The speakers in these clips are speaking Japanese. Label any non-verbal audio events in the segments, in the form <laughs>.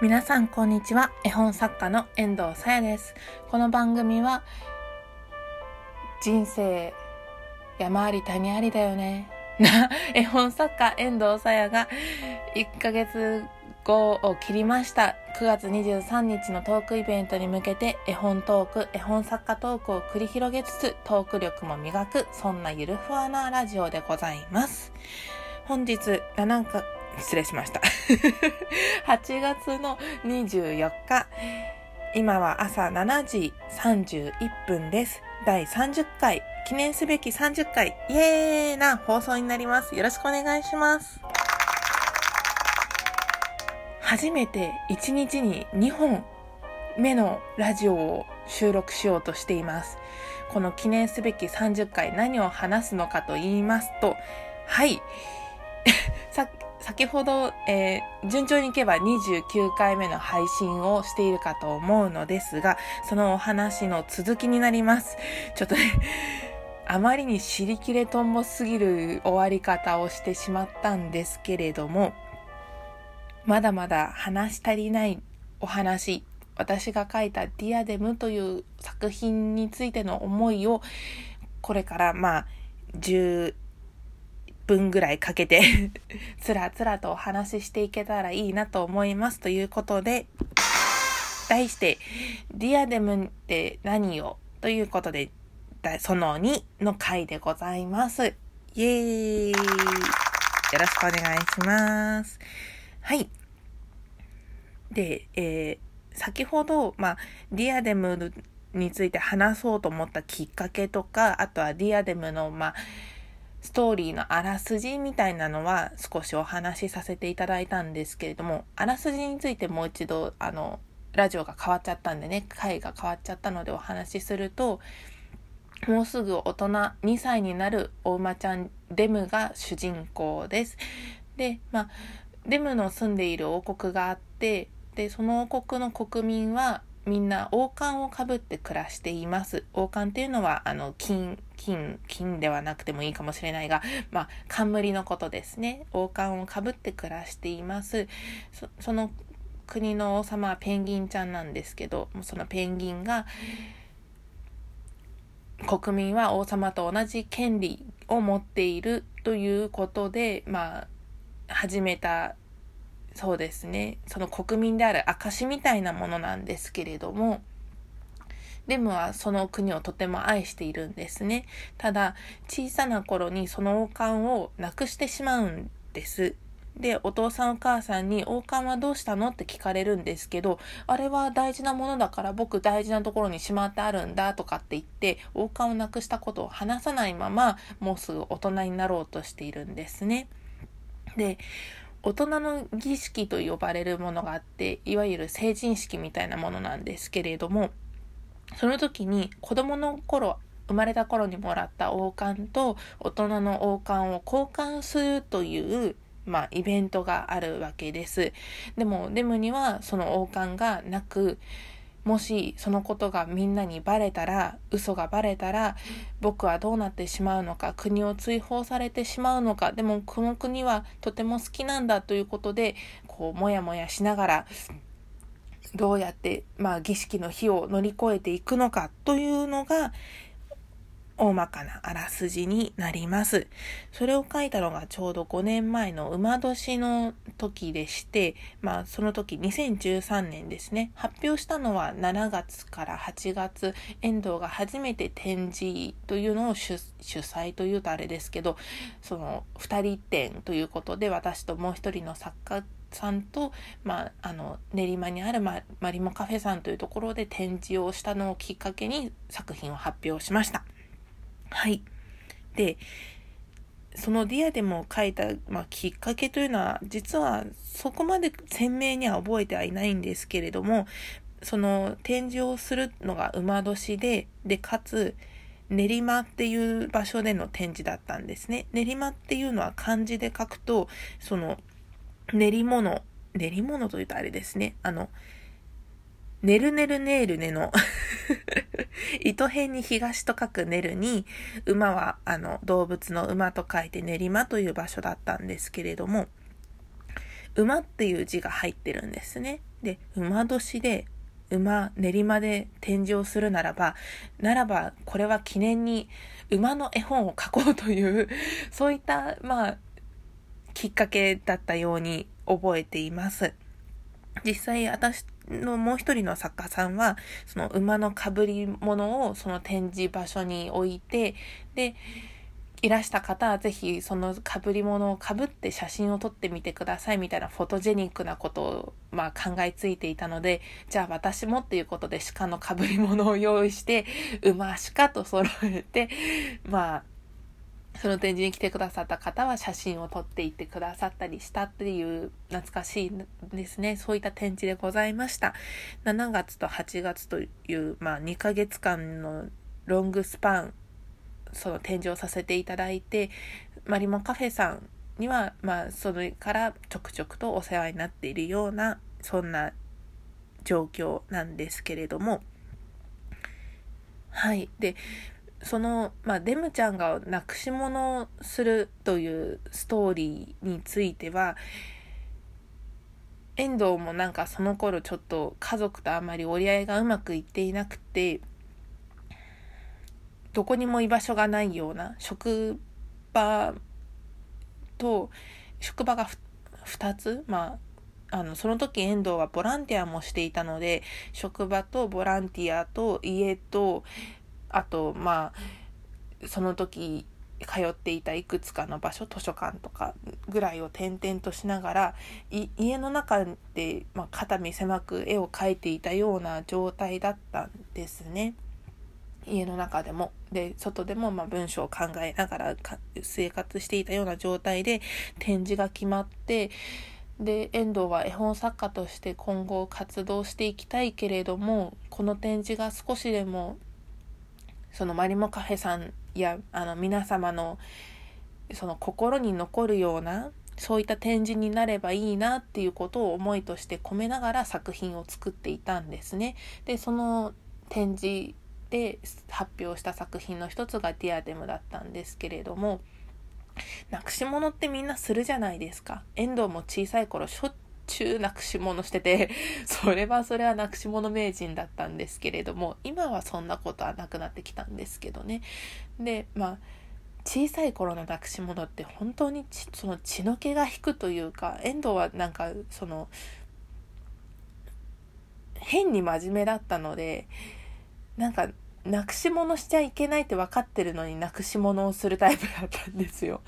皆さんこんにちは。絵本作家の遠藤さやです。この番組は人生山あり谷ありだよね。な絵本作家遠藤さやが1ヶ月後を切りました。9月23日のトークイベントに向けて絵本トーク絵本作家トークを繰り広げつつトーク力も磨くそんなゆるふわなラジオでございます。本日7日失礼しました。<laughs> 8月の24日、今は朝7時31分です。第30回、記念すべき30回、イエーイな放送になります。よろしくお願いします。初めて1日に2本目のラジオを収録しようとしています。この記念すべき30回何を話すのかと言いますと、はい。さ <laughs> 先ほど、えー、順調にいけば29回目の配信をしているかと思うのですが、そのお話の続きになります。ちょっとね、<laughs> あまりに尻切れとんぼすぎる終わり方をしてしまったんですけれども、まだまだ話し足りないお話、私が書いたディアデムという作品についての思いを、これからまあ、分ぐらいかけて <laughs> つらつらとお話ししていけたらいいなと思いますということで、題して、ディアデムって何よということで、その2の回でございます。イエーイよろしくお願いします。はい。で、えー、先ほど、まあ、ディアデムについて話そうと思ったきっかけとか、あとはディアデムの、まあ、ストーリーのあらすじみたいなのは少しお話しさせていただいたんですけれども、あらすじについてもう一度、あの、ラジオが変わっちゃったんでね、回が変わっちゃったのでお話しすると、もうすぐ大人2歳になるお馬ちゃんデムが主人公です。で、まあ、デムの住んでいる王国があって、で、その王国の国民はみんな王冠をかぶって暮らしています。王冠っていうのは、あの、金、金、金ではなくてもいいかもしれないが、まあ、冠のことですね。王冠をかぶって暮らしています。そその国の王様はペンギンちゃんなんですけど、そのペンギンが、国民は王様と同じ権利を持っているということで、まあ、始めたそうですね、その国民である証みたいなものなんですけれども、レムはその国をとても愛しているんですね。ただ、小さな頃にその王冠をなくしてしまうんです。で、お父さんお母さんに王冠はどうしたの？って聞かれるんですけど、あれは大事なものだから僕大事なところにしまってあるんだとかって言って、王冠をなくしたことを話さないまま、もうすぐ大人になろうとしているんですね。で、大人の儀式と呼ばれるものがあって、いわゆる成人式みたいなものなんですけれども、その時に子供の頃、生まれた頃にもらった王冠と大人の王冠を交換するという、まあ、イベントがあるわけです。でも、デムにはその王冠がなく、もしそのことがみんなにバレたら嘘がバレたら僕はどうなってしまうのか国を追放されてしまうのかでもこの国はとても好きなんだということでこうモヤモヤしながらどうやって、まあ、儀式の日を乗り越えていくのかというのが大まかなあらすじになります。それを書いたのがちょうど5年前の馬年の時でして、まあその時2013年ですね。発表したのは7月から8月、遠藤が初めて展示というのを主催というとあれですけど、その2人展ということで私ともう一人の作家さんと、まあ、あの練馬にあるママリモカフェさんというところで展示をしたのをきっかけに作品を発表しました。はい。で、そのディアデム書いた、まあ、きっかけというのは、実はそこまで鮮明には覚えてはいないんですけれども、その展示をするのが馬年で、で、かつ、練馬っていう場所での展示だったんですね。練馬っていうのは漢字で書くと、その、練り物、練り物というとあれですね。あの、ねるねるねるねの <laughs> 糸辺に東と書くねるに、馬はあの動物の馬と書いて練馬という場所だったんですけれども、馬っていう字が入ってるんですね。で馬年で馬練馬で展示をするならばならばこれは記念に馬の絵本を描こうというそういったまあきっかけだったように覚えています。実際私のもう一人の作家さんはその馬のかぶり物をその展示場所に置いてでいらした方はぜひそのかぶり物をかぶって写真を撮ってみてくださいみたいなフォトジェニックなことをまあ考えついていたのでじゃあ私もっていうことで鹿のかぶり物を用意して馬鹿と揃えてまあその展示に来てくださった方は写真を撮っていってくださったりしたっていう懐かしいですね。そういった展示でございました。7月と8月というまあ2ヶ月間のロングスパンその展示をさせていただいてマリモカフェさんにはまあそれからちょくちょくとお世話になっているようなそんな状況なんですけれども。はい。でその、まあ、デムちゃんがなくし物をするというストーリーについては遠藤もなんかその頃ちょっと家族とあまり折り合いがうまくいっていなくてどこにも居場所がないような職場と職場が2つまああのその時遠藤はボランティアもしていたので職場とボランティアと家とあとまあその時通っていたいくつかの場所図書館とかぐらいを転々としながら家の中で、まあ、肩身狭く絵を描いていたような状態だったんですね。家の中でもで外でもま文章を考えながら生活していたような状態で展示が決まってで遠藤は絵本作家として今後活動していきたいけれどもこの展示が少しでもそのマリモカフェさんやあの皆様のその心に残るようなそういった展示になればいいなっていうことを思いとして込めながら作品を作っていたんですね。でその展示で発表した作品の一つがディアデムだったんですけれどもなくし物ってみんなするじゃないですか遠藤も小さい頃しょっちゅうなくし物してて <laughs> それはそれはなくし物名人だったんですけれども今はそんなことはなくなってきたんですけどね。でまあ小さい頃のなくし物って本当にその血の気が引くというか遠藤はなんかその変に真面目だったのでなんかなくし物しちゃいけないって分かってるのになくし物をするタイプだったんですよ。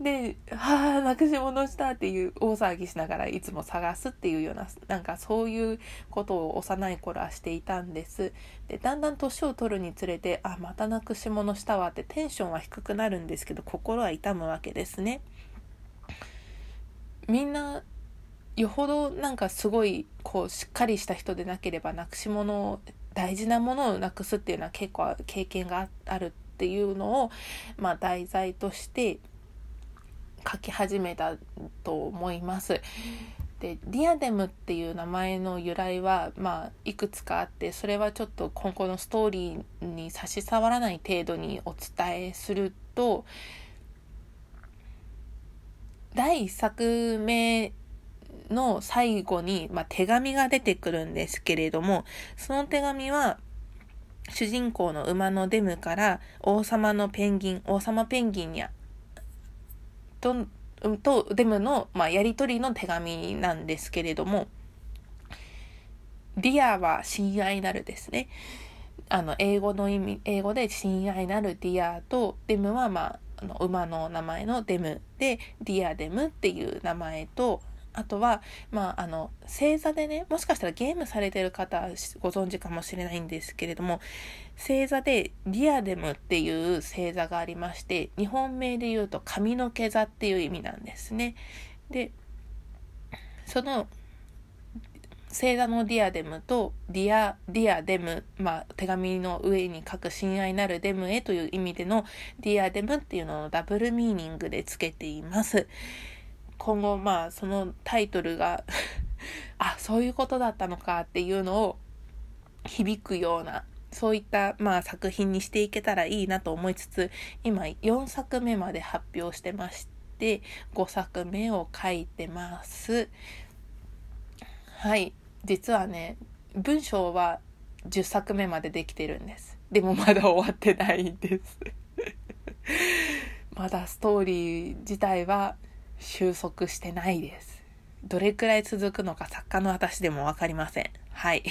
で、はあ、なくし物したっていう大騒ぎしながらいつも探すっていうような、なんかそういうことを幼い頃はしていたんです。で、だんだん年を取るにつれて、あ、またなくし物したわってテンションは低くなるんですけど、心は痛むわけですね。みんなよほどなんかすごいこうしっかりした人でなければなくし物を大事なものをなくすっていうのは結構経験があるっていうのを、まあ、題材として書き始めたと思います。でディアデムっていう名前の由来は、まあ、いくつかあってそれはちょっと今後のストーリーに差し障らない程度にお伝えすると第1作目の最後に、まあ、手紙が出てくるんですけれども、その手紙は、主人公の馬のデムから王様のペンギン、王様ペンギンにと、とデムの、まあ、やり取りの手紙なんですけれども、 Dear は親愛なるですね。あの、英語の意味、英語で親愛なる Dear と、デムは、まあ、あの馬の名前のデムで、ディアデムっていう名前と、あとは、まあ、あの、星座でね、もしかしたらゲームされてる方ご存知かもしれないんですけれども、星座でディアデムっていう星座がありまして、日本名で言うと髪の毛座っていう意味なんですね。で、その星座のディアデムとディア、ディアデム、まあ、手紙の上に書く親愛なるデムへという意味でのディアデムっていうのをダブルミーニングでつけています。今後まあそのタイトルが <laughs> あそういうことだったのかっていうのを響くようなそういったまあ作品にしていけたらいいなと思いつつ今4作目まで発表してまして5作目を書いてます。はい。実はね文章は10作目までできてるんです。でもまだ終わってないんです。<laughs> まだストーリー自体は収束してないです。どれくらい続くのか作家の私でも分かりません。はい。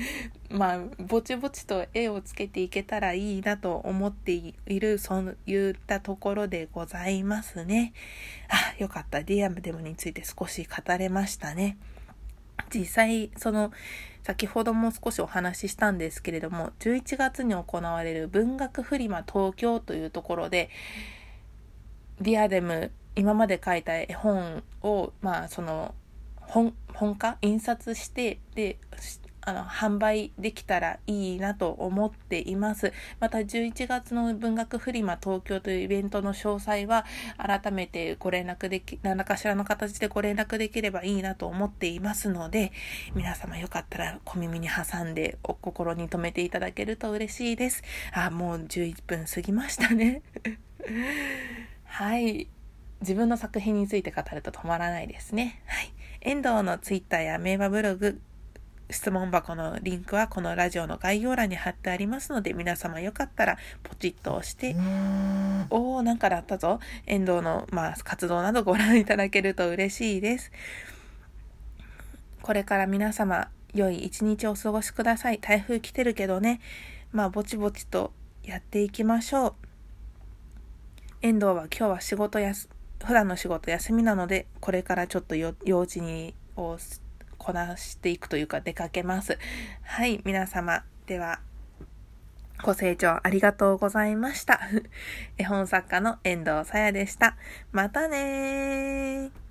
<laughs> まあぼちぼちと絵をつけていけたらいいなと思っているそういったところでございますね。あよかった。ディアムデムについて少し語れましたね。実際その先ほども少しお話ししたんですけれども11月に行われる文学フリマ東京というところでディアデム今まで書いた絵本をまあその本本化印刷してであの販売できたらいいなと思っています。また11月の文学フリマ東京というイベントの詳細は改めてご連絡でき何らかしらの形でご連絡できればいいなと思っていますので皆様よかったら小耳に挟んでお心に留めていただけると嬉しいです。あもう11分過ぎましたね。<laughs> はい。自分の作品について語ると止まらないですね。はい。遠藤のツイッターや名馬ブログ質問箱のリンクはこのラジオの概要欄に貼ってありますので皆様よかったらポチッと押しておーなんかだったぞ。遠藤の、まあ、活動などご覧いただけると嬉しいです。これから皆様良い一日お過ごしください。台風来てるけどね。まあぼちぼちとやっていきましょう。遠藤は今日は仕事やす普段の仕事休みなのでこれからちょっと用事にをこなしていくというか出かけます。はい、皆様、では、ご清聴ありがとうございました。<laughs> 絵本作家の遠藤さやでした。またねー。